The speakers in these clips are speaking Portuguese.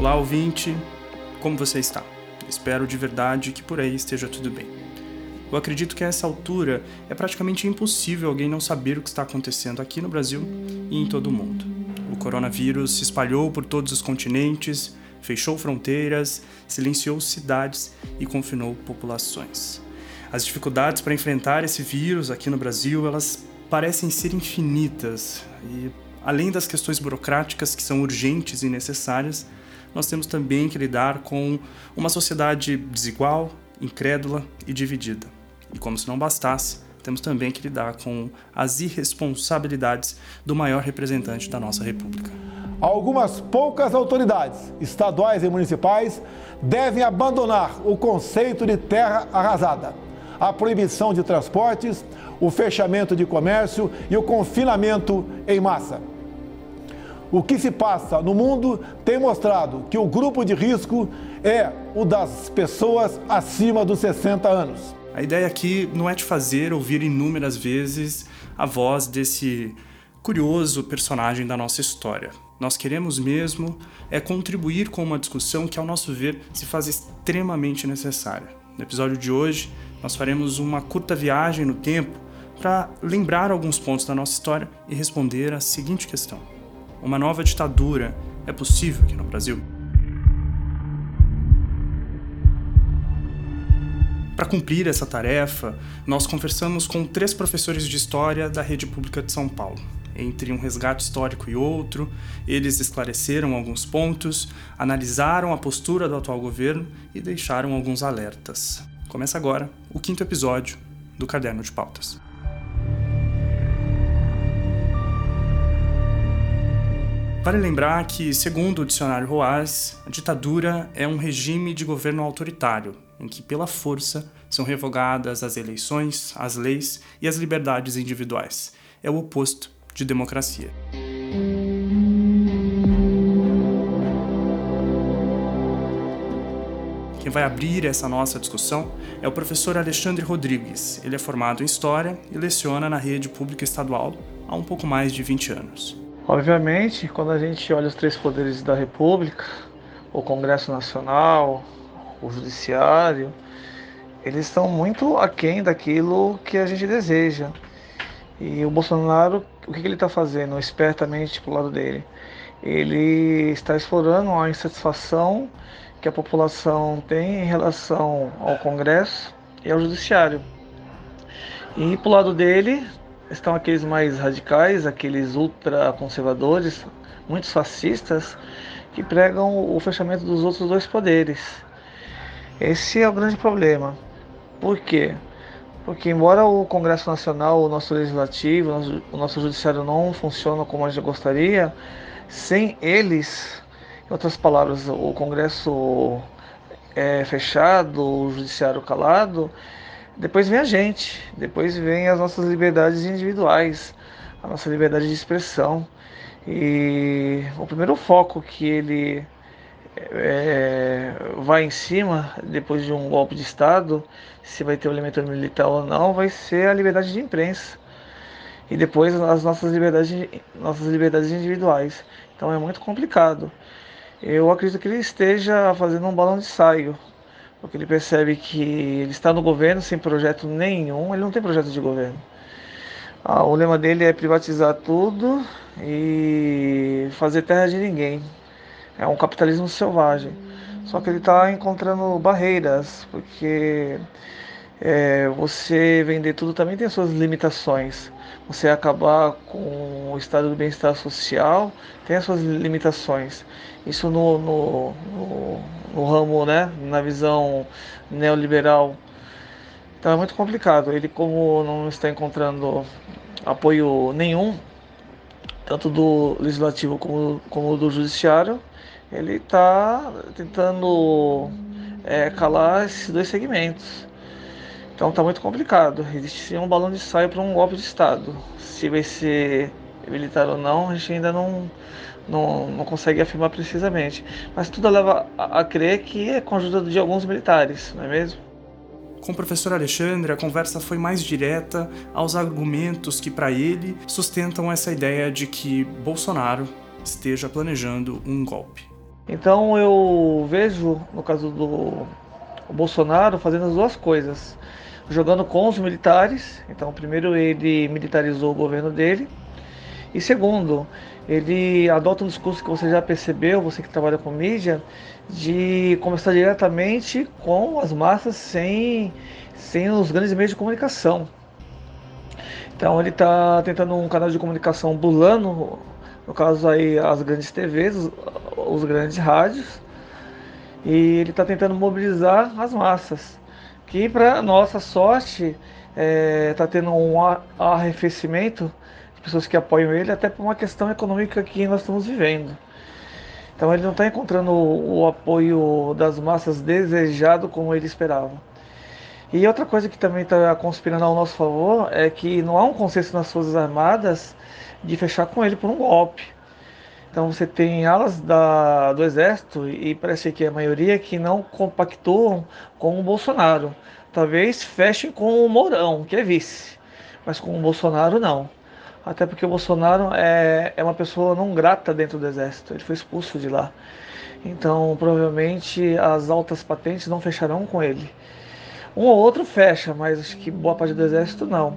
Olá, ouvinte, como você está? Espero de verdade que por aí esteja tudo bem. Eu acredito que a essa altura é praticamente impossível alguém não saber o que está acontecendo aqui no Brasil e em todo o mundo. O coronavírus se espalhou por todos os continentes, fechou fronteiras, silenciou cidades e confinou populações. As dificuldades para enfrentar esse vírus aqui no Brasil, elas parecem ser infinitas e além das questões burocráticas que são urgentes e necessárias, nós temos também que lidar com uma sociedade desigual, incrédula e dividida. E como se não bastasse, temos também que lidar com as irresponsabilidades do maior representante da nossa República. Algumas poucas autoridades, estaduais e municipais, devem abandonar o conceito de terra arrasada, a proibição de transportes, o fechamento de comércio e o confinamento em massa. O que se passa no mundo tem mostrado que o grupo de risco é o das pessoas acima dos 60 anos. A ideia aqui não é te fazer ouvir inúmeras vezes a voz desse curioso personagem da nossa história. Nós queremos mesmo é contribuir com uma discussão que, ao nosso ver, se faz extremamente necessária. No episódio de hoje, nós faremos uma curta viagem no tempo para lembrar alguns pontos da nossa história e responder a seguinte questão: uma nova ditadura é possível aqui no Brasil? Para cumprir essa tarefa, nós conversamos com três professores de história da rede pública de São Paulo. Entre um resgate histórico e outro, eles esclareceram alguns pontos, analisaram a postura do atual governo e deixaram alguns alertas. Começa agora o quinto episódio do Caderno de Pautas. Vale lembrar que, segundo o dicionário Roas, a ditadura é um regime de governo autoritário, em que, pela força, são revogadas as eleições, as leis e as liberdades individuais. É o oposto de democracia. Quem vai abrir essa nossa discussão é o professor Alexandre Rodrigues. Ele é formado em História e leciona na rede pública estadual há um pouco mais de 20 anos. Obviamente, quando a gente olha os três poderes da República, o Congresso Nacional, o Judiciário, eles estão muito aquém daquilo que a gente deseja. E o Bolsonaro, o que ele está fazendo espertamente para o lado dele? Ele está explorando a insatisfação que a população tem em relação ao Congresso e ao Judiciário. E para o lado dele, estão aqueles mais radicais, aqueles ultraconservadores, muitos fascistas, que pregam o fechamento dos outros dois poderes. Esse é o grande problema. Por quê? Porque embora o Congresso Nacional, o nosso legislativo, o nosso, judiciário não funcione como a gente gostaria, sem eles, em outras palavras, o Congresso é fechado, o judiciário calado, depois vem a gente, depois vem as nossas liberdades individuais, a nossa liberdade de expressão. E o primeiro foco que ele é, vai em cima, depois de um golpe de Estado, se vai ter o elemento militar ou não, vai ser a liberdade de imprensa. E depois as nossas liberdades, nossas liberdades individuais. Então é muito complicado. Eu acredito que ele esteja fazendo um balão de saio porque ele percebe que ele está no governo sem projeto nenhum, ele não tem projeto de governo. Ah, o lema dele é privatizar tudo e fazer terra de ninguém. É um capitalismo selvagem. Só que ele está encontrando barreiras, porque é, você vender tudo também tem suas limitações. Você acabar com o estado do bem-estar social tem as suas limitações. Isso no, no, no, no ramo, né, na visão neoliberal. Então é muito complicado. Ele, como não está encontrando apoio nenhum, tanto do legislativo como, como do judiciário, ele está tentando é, calar esses dois segmentos. Então está muito complicado. Existe um balão de saio para um golpe de Estado. Se vai ser militar ou não, a gente ainda não, não, não consegue afirmar precisamente. Mas tudo leva a, a crer que é com a ajuda de alguns militares, não é mesmo? Com o professor Alexandre, a conversa foi mais direta aos argumentos que, para ele, sustentam essa ideia de que Bolsonaro esteja planejando um golpe. Então eu vejo, no caso do Bolsonaro, fazendo as duas coisas. Jogando com os militares, então primeiro ele militarizou o governo dele, e segundo, ele adota um discurso que você já percebeu, você que trabalha com mídia, de conversar diretamente com as massas sem, sem os grandes meios de comunicação. Então ele está tentando um canal de comunicação bulando, no caso aí as grandes TVs, os, os grandes rádios, e ele está tentando mobilizar as massas, que para nossa sorte está é, tá tendo um arrefecimento pessoas que apoiam ele, até por uma questão econômica que nós estamos vivendo. Então ele não está encontrando o, o, apoio das massas desejado como ele esperava. E outra coisa que também está conspirando ao nosso favor é que não há um consenso nas Forças Armadas de fechar com ele por um golpe. Então você tem alas da, do Exército e parece que a maioria que não compactuam com o Bolsonaro. Talvez fechem com o Mourão, que é vice, mas com o Bolsonaro não. Até porque o Bolsonaro é, é uma pessoa não grata dentro do exército, ele foi expulso de lá. Então, provavelmente as altas patentes não fecharão com ele. Um ou outro fecha, mas acho que boa parte do exército não.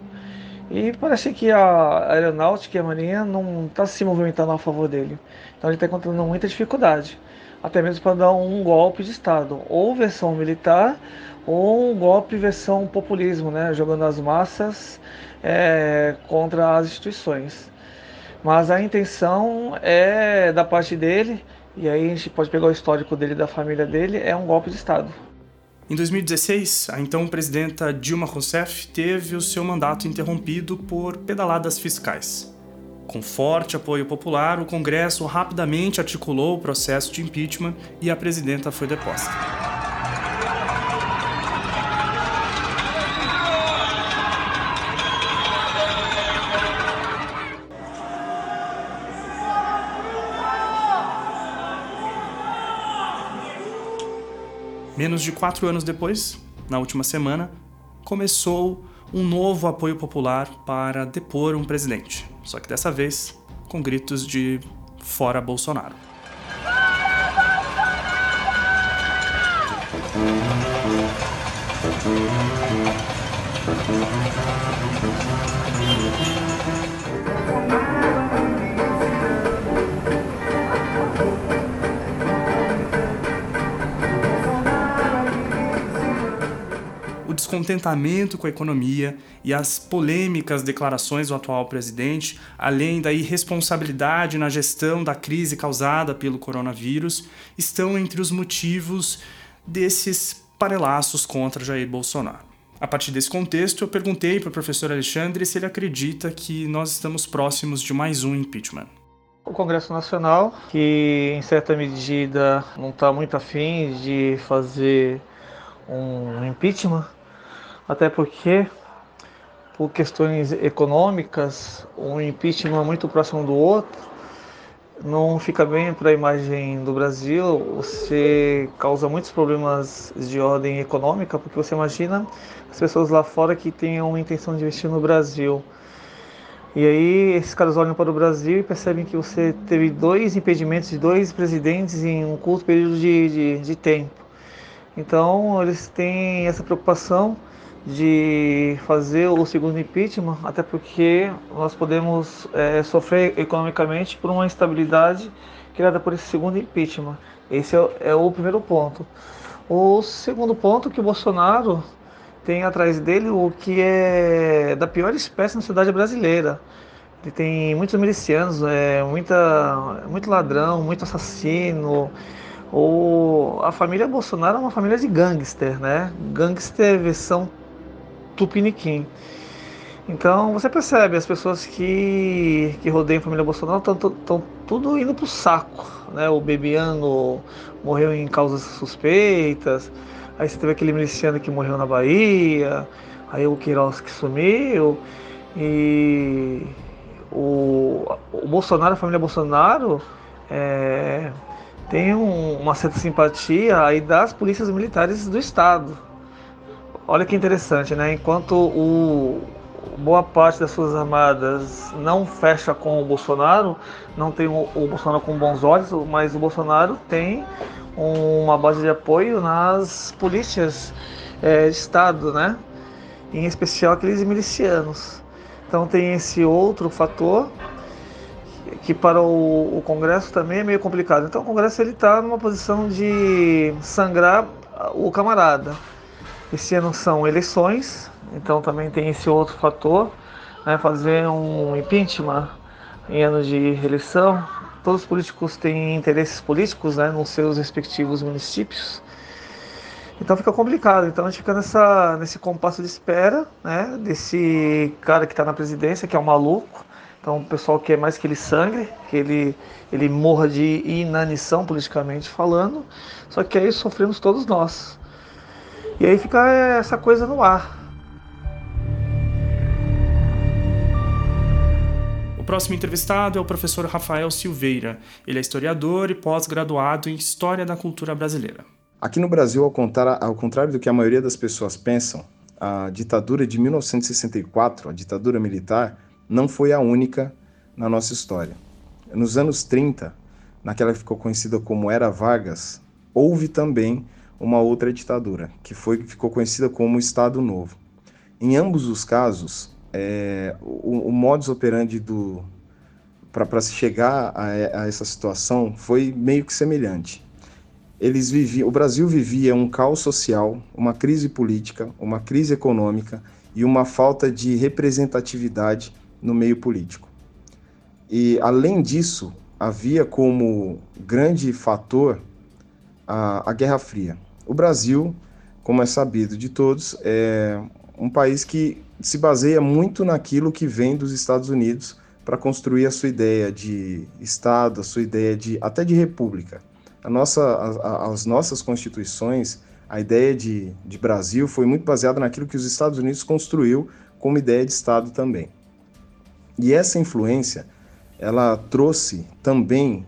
E parece que a aeronáutica e a marinha não está se movimentando a favor dele. Então ele está encontrando muita dificuldade, até mesmo para dar um golpe de Estado, ou versão militar, ou um golpe versão populismo, né? jogando as massas é, contra as instituições. Mas a intenção é da parte dele, e aí a gente pode pegar o histórico dele da família dele, é um golpe de Estado. Em 2016, a então presidenta Dilma Rousseff teve o seu mandato interrompido por pedaladas fiscais. Com forte apoio popular, o Congresso rapidamente articulou o processo de impeachment e a presidenta foi deposta. Menos de quatro anos depois, na última semana, começou um novo apoio popular para depor um presidente, só que dessa vez com gritos de fora Bolsonaro. Descontentamento com a economia e as polêmicas declarações do atual presidente, além da irresponsabilidade na gestão da crise causada pelo coronavírus, estão entre os motivos desses parelaços contra Jair Bolsonaro. A partir desse contexto, eu perguntei para o professor Alexandre se ele acredita que nós estamos próximos de mais um impeachment. O Congresso Nacional, que em certa medida não está muito afim de fazer um impeachment, até porque, por questões econômicas, um impeachment muito próximo do outro não fica bem para a imagem do Brasil, você causa muitos problemas de ordem econômica, porque você imagina as pessoas lá fora que tenham intenção de investir no Brasil. E aí esses caras olham para o Brasil e percebem que você teve dois impedimentos de dois presidentes em um curto período de, de, de tempo. Então eles têm essa preocupação de fazer o segundo impeachment, até porque nós podemos é, sofrer economicamente por uma instabilidade criada por esse segundo impeachment. Esse é, é o primeiro ponto. O segundo ponto que o Bolsonaro tem atrás dele o que é da pior espécie na sociedade brasileira. Ele tem muitos milicianos, é, muita, muito ladrão, muito assassino. O, a família Bolsonaro é uma família de gangster, né? Gangster versão Tupiniquim. Então você percebe, as pessoas que, que rodeiam a família Bolsonaro estão tudo indo pro saco. Né? O Bebiano morreu em causas suspeitas, aí você teve aquele miliciano que morreu na Bahia, aí o Queiroz que sumiu, e o, o Bolsonaro, a família Bolsonaro, é, tem um, uma certa simpatia aí das polícias militares do Estado. Olha que interessante, né? Enquanto o, boa parte das Forças Armadas não fecha com o Bolsonaro, não tem o, o Bolsonaro com bons olhos, mas o Bolsonaro tem uma base de apoio nas polícias é, de Estado, né? em especial aqueles milicianos. Então tem esse outro fator que para o, o Congresso também é meio complicado. Então o Congresso ele está numa posição de sangrar o camarada. Esse ano são eleições, então também tem esse outro fator, né, fazer um impeachment em ano de eleição. Todos os políticos têm interesses políticos né, nos seus respectivos municípios. Então fica complicado. Então a gente fica nessa, nesse compasso de espera, né? Desse cara que está na presidência, que é um maluco. Então o pessoal quer mais que ele sangre, que ele, ele morra de inanição politicamente falando. Só que aí sofremos todos nós. E aí fica essa coisa no ar. O próximo entrevistado é o professor Rafael Silveira. Ele é historiador e pós-graduado em História da Cultura Brasileira. Aqui no Brasil, ao contrário, ao contrário do que a maioria das pessoas pensam, a ditadura de 1964, a ditadura militar, não foi a única na nossa história. Nos anos 30, naquela que ficou conhecida como Era Vargas, houve também uma outra ditadura, que foi, ficou conhecida como Estado Novo. Em ambos os casos, é, o, o modus operandi para se chegar a, a essa situação foi meio que semelhante eles viviam, o Brasil vivia um caos social, uma crise política, uma crise econômica e uma falta de representatividade no meio político. E além disso, havia como grande fator a, a Guerra Fria. O Brasil, como é sabido de todos, é um país que se baseia muito naquilo que vem dos Estados Unidos para construir a sua ideia de Estado, a sua ideia de até de república a nossa, a, as nossas constituições, a ideia de, de Brasil foi muito baseada naquilo que os Estados Unidos construiu como ideia de Estado também. E essa influência, ela trouxe também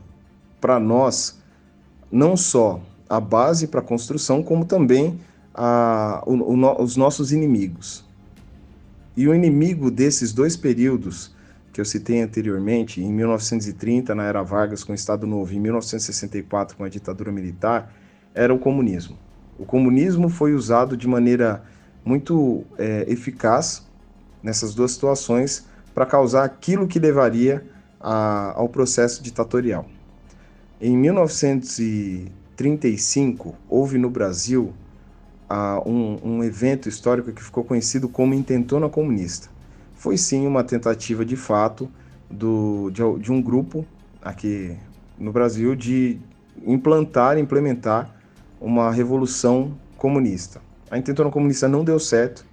para nós não só a base para a construção, como também a, o, o, os nossos inimigos. E o inimigo desses dois períodos que eu citei anteriormente, em 1930, na era Vargas, com o Estado Novo, em 1964, com a ditadura militar, era o comunismo. O comunismo foi usado de maneira muito é, eficaz nessas duas situações para causar aquilo que levaria a, ao processo ditatorial. Em 1935, houve no Brasil um, um evento histórico que ficou conhecido como Intentona Comunista foi sim uma tentativa de fato do, de, de um grupo aqui no Brasil de implantar, implementar uma revolução comunista. A intentona comunista não deu certo,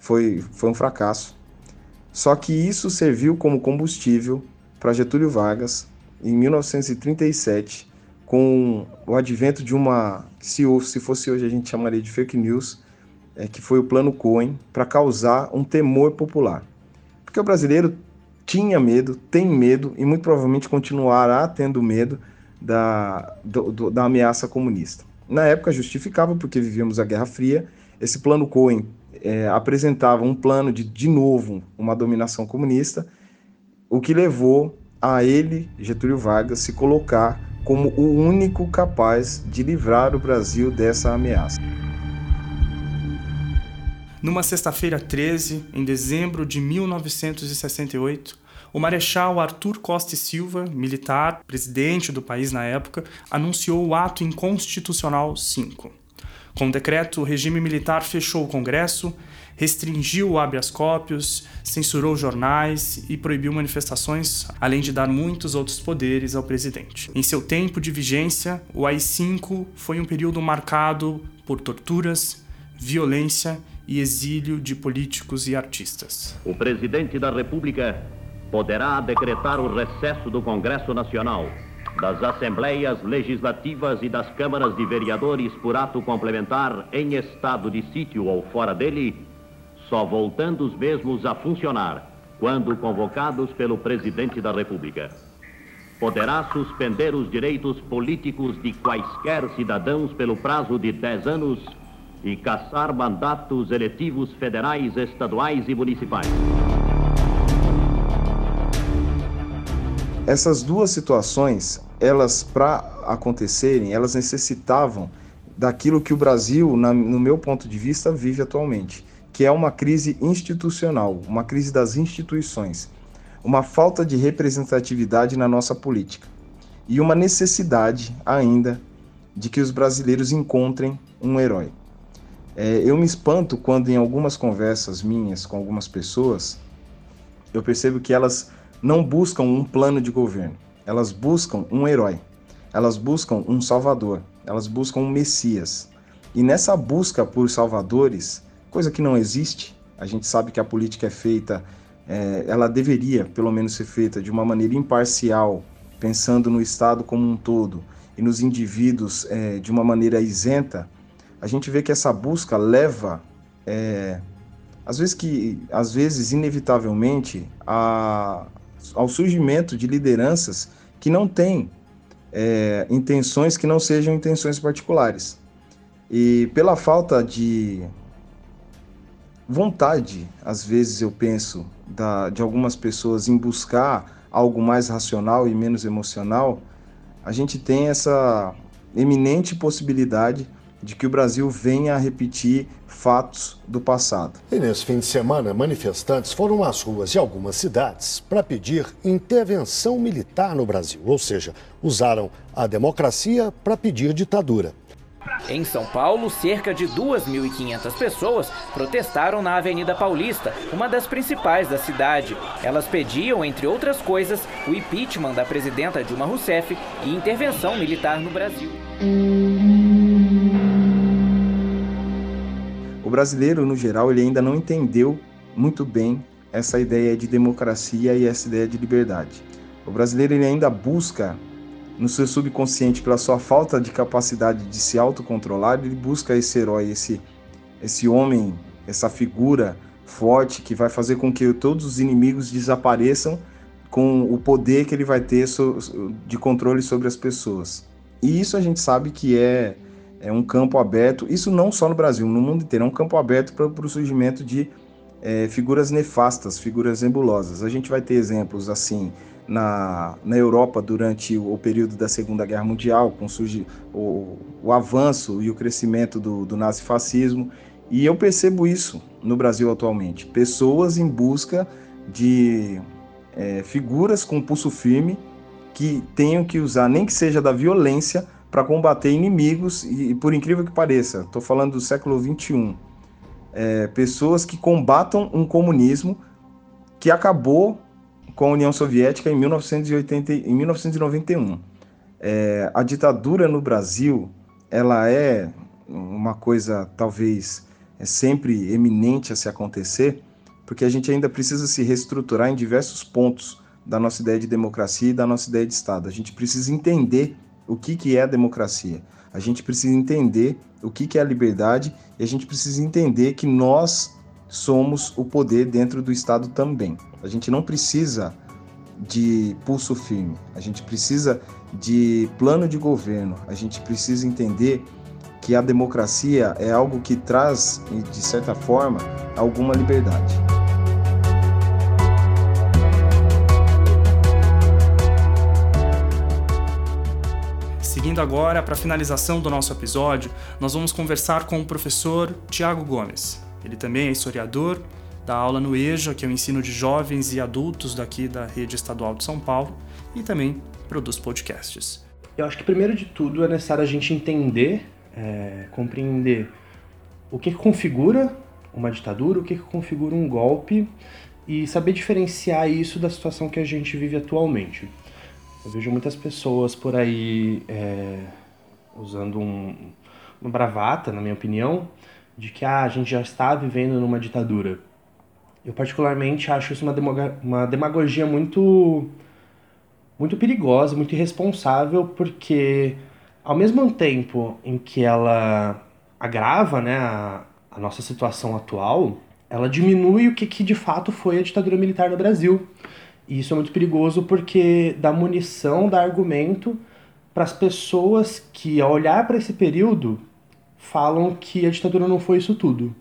foi, foi um fracasso. Só que isso serviu como combustível para Getúlio Vargas em 1937, com o advento de uma, se, se fosse hoje a gente chamaria de fake news, é, que foi o Plano Cohen, para causar um temor popular. Porque o brasileiro tinha medo, tem medo e muito provavelmente continuará tendo medo da, do, do, da ameaça comunista. Na época justificava porque vivíamos a Guerra Fria. Esse plano Cohen é, apresentava um plano de, de novo, uma dominação comunista, o que levou a ele, Getúlio Vargas, se colocar como o único capaz de livrar o Brasil dessa ameaça. Numa sexta-feira 13, em dezembro de 1968, o Marechal Arthur Costa e Silva, militar, presidente do país na época, anunciou o ato inconstitucional 5. Com o decreto, o regime militar fechou o Congresso, restringiu o habeas corpus, censurou jornais e proibiu manifestações, além de dar muitos outros poderes ao presidente. Em seu tempo de vigência, o AI-5 foi um período marcado por torturas, violência e exílio de políticos e artistas. O presidente da República poderá decretar o recesso do Congresso Nacional, das Assembleias Legislativas e das Câmaras de Vereadores por ato complementar em estado de sítio ou fora dele, só voltando os mesmos a funcionar quando convocados pelo presidente da República. Poderá suspender os direitos políticos de quaisquer cidadãos pelo prazo de 10 anos e caçar mandatos eletivos federais, estaduais e municipais. Essas duas situações, elas para acontecerem, elas necessitavam daquilo que o Brasil, na, no meu ponto de vista, vive atualmente, que é uma crise institucional, uma crise das instituições, uma falta de representatividade na nossa política e uma necessidade ainda de que os brasileiros encontrem um herói. É, eu me espanto quando, em algumas conversas minhas com algumas pessoas, eu percebo que elas não buscam um plano de governo, elas buscam um herói, elas buscam um salvador, elas buscam um Messias. E nessa busca por salvadores, coisa que não existe, a gente sabe que a política é feita, é, ela deveria pelo menos ser feita de uma maneira imparcial, pensando no Estado como um todo e nos indivíduos é, de uma maneira isenta, a gente vê que essa busca leva, é, às vezes que, às vezes inevitavelmente, a, ao surgimento de lideranças que não têm é, intenções que não sejam intenções particulares. E pela falta de vontade, às vezes eu penso, da, de algumas pessoas em buscar algo mais racional e menos emocional, a gente tem essa eminente possibilidade de que o Brasil venha a repetir fatos do passado. E nesse fim de semana, manifestantes foram às ruas de algumas cidades para pedir intervenção militar no Brasil, ou seja, usaram a democracia para pedir ditadura. Em São Paulo, cerca de 2.500 pessoas protestaram na Avenida Paulista, uma das principais da cidade. Elas pediam, entre outras coisas, o impeachment da presidenta Dilma Rousseff e intervenção militar no Brasil. Brasileiro, no geral, ele ainda não entendeu muito bem essa ideia de democracia e essa ideia de liberdade. O brasileiro ele ainda busca no seu subconsciente pela sua falta de capacidade de se autocontrolar, ele busca esse herói, esse esse homem, essa figura forte que vai fazer com que todos os inimigos desapareçam com o poder que ele vai ter de controle sobre as pessoas. E isso a gente sabe que é é um campo aberto, isso não só no Brasil, no mundo inteiro, é um campo aberto para o surgimento de é, figuras nefastas, figuras nebulosas. A gente vai ter exemplos assim na, na Europa durante o, o período da Segunda Guerra Mundial, com surge, o, o avanço e o crescimento do, do nazifascismo, e eu percebo isso no Brasil atualmente. Pessoas em busca de é, figuras com pulso firme que tenham que usar, nem que seja da violência, para combater inimigos, e, por incrível que pareça, estou falando do século XXI, é, pessoas que combatam um comunismo que acabou com a União Soviética em, 1980, em 1991. É, a ditadura no Brasil, ela é uma coisa talvez é sempre eminente a se acontecer, porque a gente ainda precisa se reestruturar em diversos pontos da nossa ideia de democracia e da nossa ideia de Estado. A gente precisa entender o que, que é a democracia. A gente precisa entender o que, que é a liberdade e a gente precisa entender que nós somos o poder dentro do Estado também. A gente não precisa de pulso firme, a gente precisa de plano de governo, a gente precisa entender que a democracia é algo que traz, de certa forma, alguma liberdade. Seguindo agora para a finalização do nosso episódio, nós vamos conversar com o professor Tiago Gomes. Ele também é historiador, dá aula no EJA, que é o ensino de jovens e adultos daqui da rede estadual de São Paulo, e também produz podcasts. Eu acho que primeiro de tudo é necessário a gente entender, é, compreender o que, configura uma ditadura, o que configura um golpe e saber diferenciar isso da situação que a gente vive atualmente. Eu vejo muitas pessoas por aí é, usando um, uma bravata, na minha opinião, de que ah, a gente já está vivendo numa ditadura. Eu particularmente acho isso uma, uma demagogia muito muito perigosa, muito irresponsável, porque ao mesmo tempo em que ela agrava né, a, a nossa situação atual, ela diminui o que, que de fato foi a ditadura militar no Brasil. E isso é muito perigoso porque dá munição, dá argumento para as pessoas que, ao olhar para esse período, falam que a ditadura não foi isso tudo.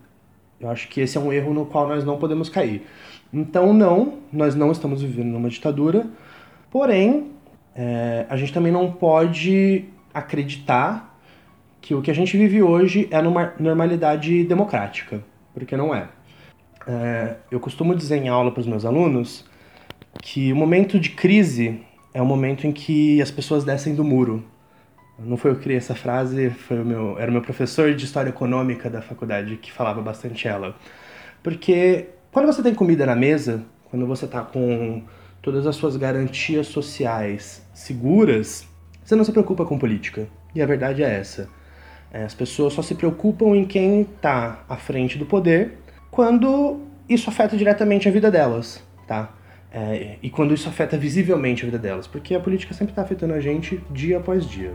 Eu acho que esse é um erro no qual nós não podemos cair. Então, não, nós não estamos vivendo numa ditadura, Porém, é, a gente também não pode acreditar que o que a gente vive hoje é numa normalidade democrática, porque não é. é eu costumo dizer em aula para os meus alunos que o momento de crise é o momento em que as pessoas descem do muro. Não foi eu que criei essa frase, foi o meu, era o meu professor de História Econômica da faculdade que falava bastante ela. Porque quando você tem comida na mesa, quando você está com todas as suas garantias sociais seguras, você não se preocupa com política. E a verdade é essa. É, as pessoas só se preocupam em quem está à frente do poder quando isso afeta diretamente a vida delas, tá? É, e quando isso afeta visivelmente a vida delas, porque a política sempre está afetando a gente dia após dia.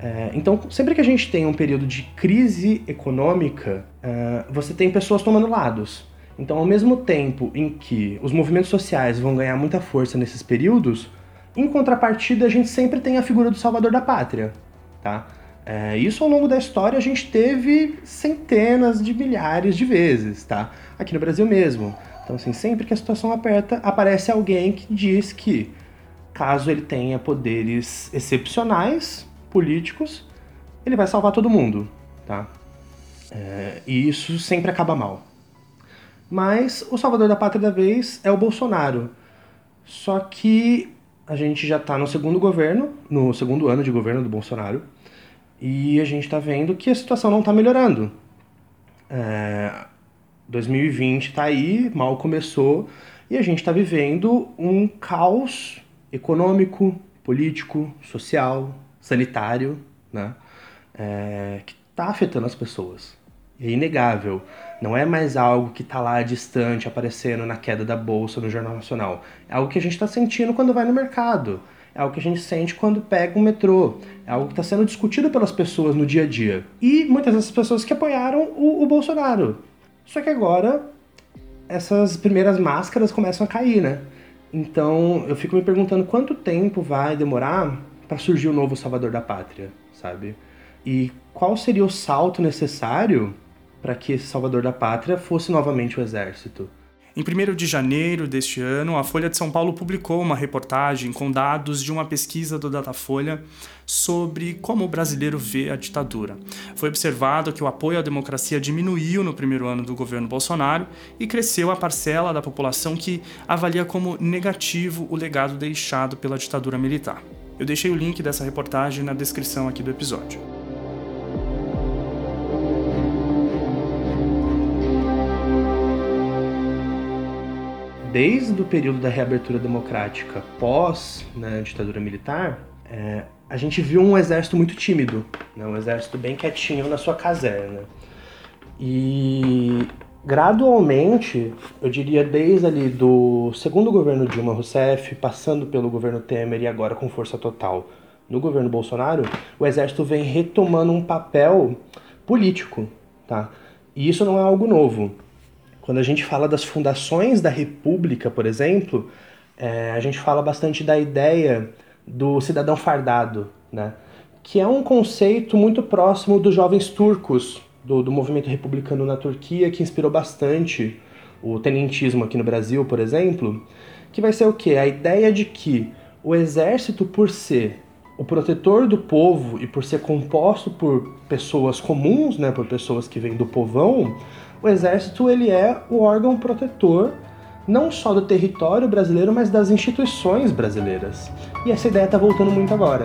É, então, sempre que a gente tem um período de crise econômica, é, você tem pessoas tomando lados. Então, ao mesmo tempo em que os movimentos sociais vão ganhar muita força nesses períodos, em contrapartida, a gente sempre tem a figura do salvador da pátria, tá? É, isso ao longo da história a gente teve centenas de milhares de vezes, tá? Aqui no Brasil mesmo. Então, assim, sempre que a situação aperta, aparece alguém que diz que, caso ele tenha poderes excepcionais, políticos, ele vai salvar todo mundo, tá? É, e isso sempre acaba mal. Mas o salvador da pátria da vez é o Bolsonaro. Só que a gente já está no segundo governo, no segundo ano de governo do Bolsonaro, e a gente está vendo que a situação não está melhorando. É, 2020 está aí, mal começou, e a gente está vivendo um caos econômico, político, social, sanitário, né? É, que está afetando as pessoas. É inegável. Não é mais algo que está lá distante, aparecendo na queda da bolsa no Jornal Nacional. É algo que a gente está sentindo quando vai no mercado. É algo que a gente sente quando pega um metrô. É algo que está sendo discutido pelas pessoas no dia a dia. E muitas dessas pessoas que apoiaram o, o Bolsonaro. Só que agora essas primeiras máscaras começam a cair, né? Então eu fico me perguntando quanto tempo vai demorar para surgir o novo salvador da pátria, sabe? E qual seria o salto necessário para que esse salvador da pátria fosse novamente o exército? Em 1 de janeiro deste ano, a Folha de São Paulo publicou uma reportagem com dados de uma pesquisa do Datafolha sobre como o brasileiro vê a ditadura. Foi observado que o apoio à democracia diminuiu no primeiro ano do governo Bolsonaro e cresceu a parcela da população que avalia como negativo o legado deixado pela ditadura militar. Eu deixei o link dessa reportagem na descrição aqui do episódio. Desde o período da reabertura democrática pós né, ditadura militar, é, a gente viu um exército muito tímido, né, um exército bem quietinho na sua caserna. E gradualmente, eu diria desde ali do segundo governo Dilma Rousseff, passando pelo governo Temer e agora com força total no governo Bolsonaro, o exército vem retomando um papel político, tá? E isso não é algo novo. Quando a gente fala das fundações da República, por exemplo, é, a gente fala bastante da ideia do cidadão fardado, né? Que é um conceito muito próximo dos jovens turcos, do, do movimento republicano na Turquia, que inspirou bastante o tenentismo aqui no Brasil, por exemplo, que vai ser o quê? A ideia de que o exército, por ser o protetor do povo e por ser composto por pessoas comuns, né, por pessoas que vêm do povão, o exército ele é o órgão protetor não só do território brasileiro, mas das instituições brasileiras. E essa ideia está voltando muito agora.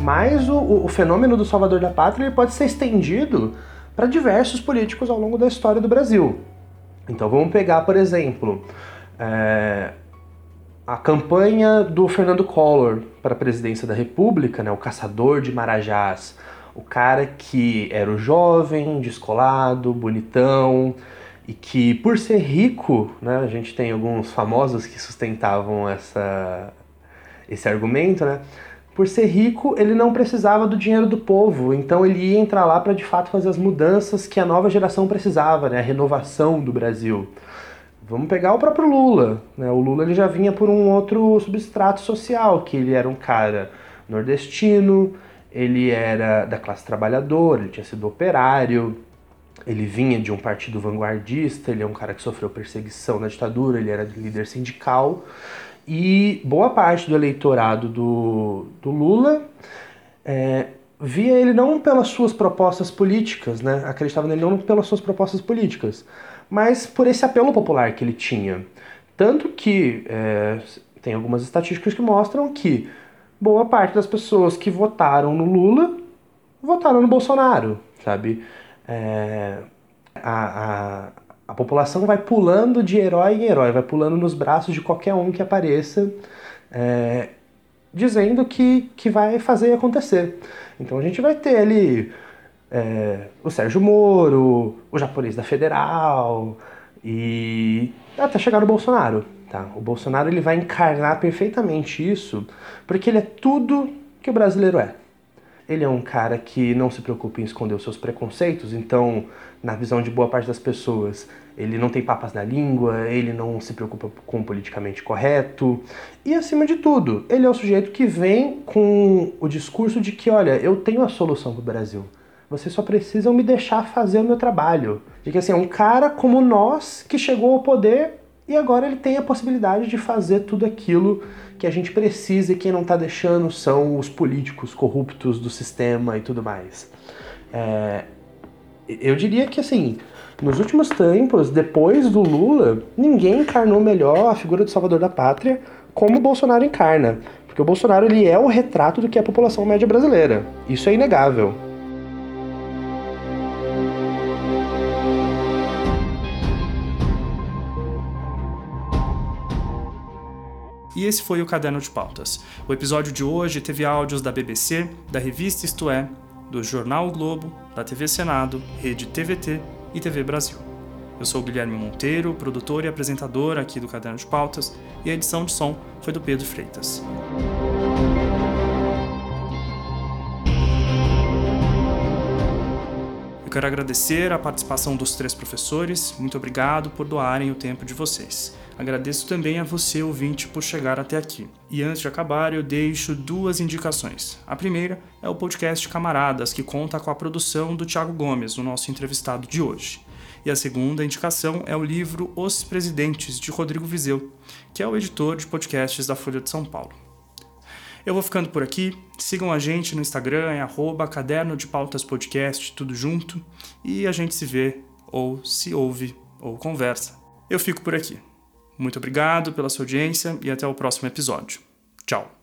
Mas o, o fenômeno do salvador da pátria pode ser estendido para diversos políticos ao longo da história do Brasil. Então vamos pegar, por exemplo, é, a campanha do Fernando Collor para a presidência da República, né, o caçador de marajás, o cara que era o jovem, descolado, bonitão e que por ser rico, né, a gente tem alguns famosos que sustentavam essa, esse argumento, né, por ser rico, ele não precisava do dinheiro do povo, então ele ia entrar lá para de fato fazer as mudanças que a nova geração precisava, né? a renovação do Brasil. Vamos pegar o próprio Lula. Né? O Lula ele já vinha por um outro substrato social, que ele era um cara nordestino, ele era da classe trabalhadora, ele tinha sido operário, ele vinha de um partido vanguardista, ele é um cara que sofreu perseguição na ditadura, ele era líder sindical. E boa parte do eleitorado do, do Lula é, via ele não pelas suas propostas políticas, né? acreditava nele não pelas suas propostas políticas, mas por esse apelo popular que ele tinha. Tanto que é, tem algumas estatísticas que mostram que boa parte das pessoas que votaram no Lula votaram no Bolsonaro, sabe? É, a, a, a população vai pulando de herói em herói, vai pulando nos braços de qualquer um que apareça, é, dizendo que, que vai fazer acontecer. Então a gente vai ter ali é, o Sérgio Moro, o japonês da Federal e até chegar o Bolsonaro. Tá? O Bolsonaro ele vai encarnar perfeitamente isso, porque ele é tudo que o brasileiro é. Ele é um cara que não se preocupa em esconder os seus preconceitos, então, na visão de boa parte das pessoas, ele não tem papas na língua, ele não se preocupa com o politicamente correto. E, acima de tudo, ele é o sujeito que vem com o discurso de que, olha, eu tenho a solução para o Brasil. Vocês só precisam me deixar fazer o meu trabalho. De que, assim, é um cara como nós que chegou ao poder e agora ele tem a possibilidade de fazer tudo aquilo que a gente precisa e quem não está deixando são os políticos corruptos do sistema e tudo mais. É, eu diria que assim, nos últimos tempos, depois do Lula, ninguém encarnou melhor a figura do salvador da pátria como o Bolsonaro encarna. Porque o Bolsonaro ele é o retrato do que é a população média brasileira. Isso é inegável. E esse foi o Caderno de Pautas. O episódio de hoje teve áudios da BBC, da revista Isto É, do Jornal o Globo, da TV Senado, Rede TVT e TV Brasil. Eu sou Guilherme Monteiro, produtor e apresentador aqui do Caderno de Pautas, e a edição de som foi do Pedro Freitas. Eu quero agradecer a participação dos três professores. Muito obrigado por doarem o tempo de vocês. Agradeço também a você, ouvinte, por chegar até aqui. E antes de acabar, eu deixo duas indicações. A primeira é o podcast Camaradas, que conta com a produção do Thiago Gomes, o nosso entrevistado de hoje. E a segunda indicação é o livro Os Presidentes, de Rodrigo Vizeu, que é o editor de podcasts da Folha de São Paulo. Eu vou ficando por aqui. Sigam a gente no Instagram, é arroba caderno de pautas podcast, tudo junto. E a gente se vê, ou se ouve, ou conversa. Eu fico por aqui. Muito obrigado pela sua audiência e até o próximo episódio. Tchau!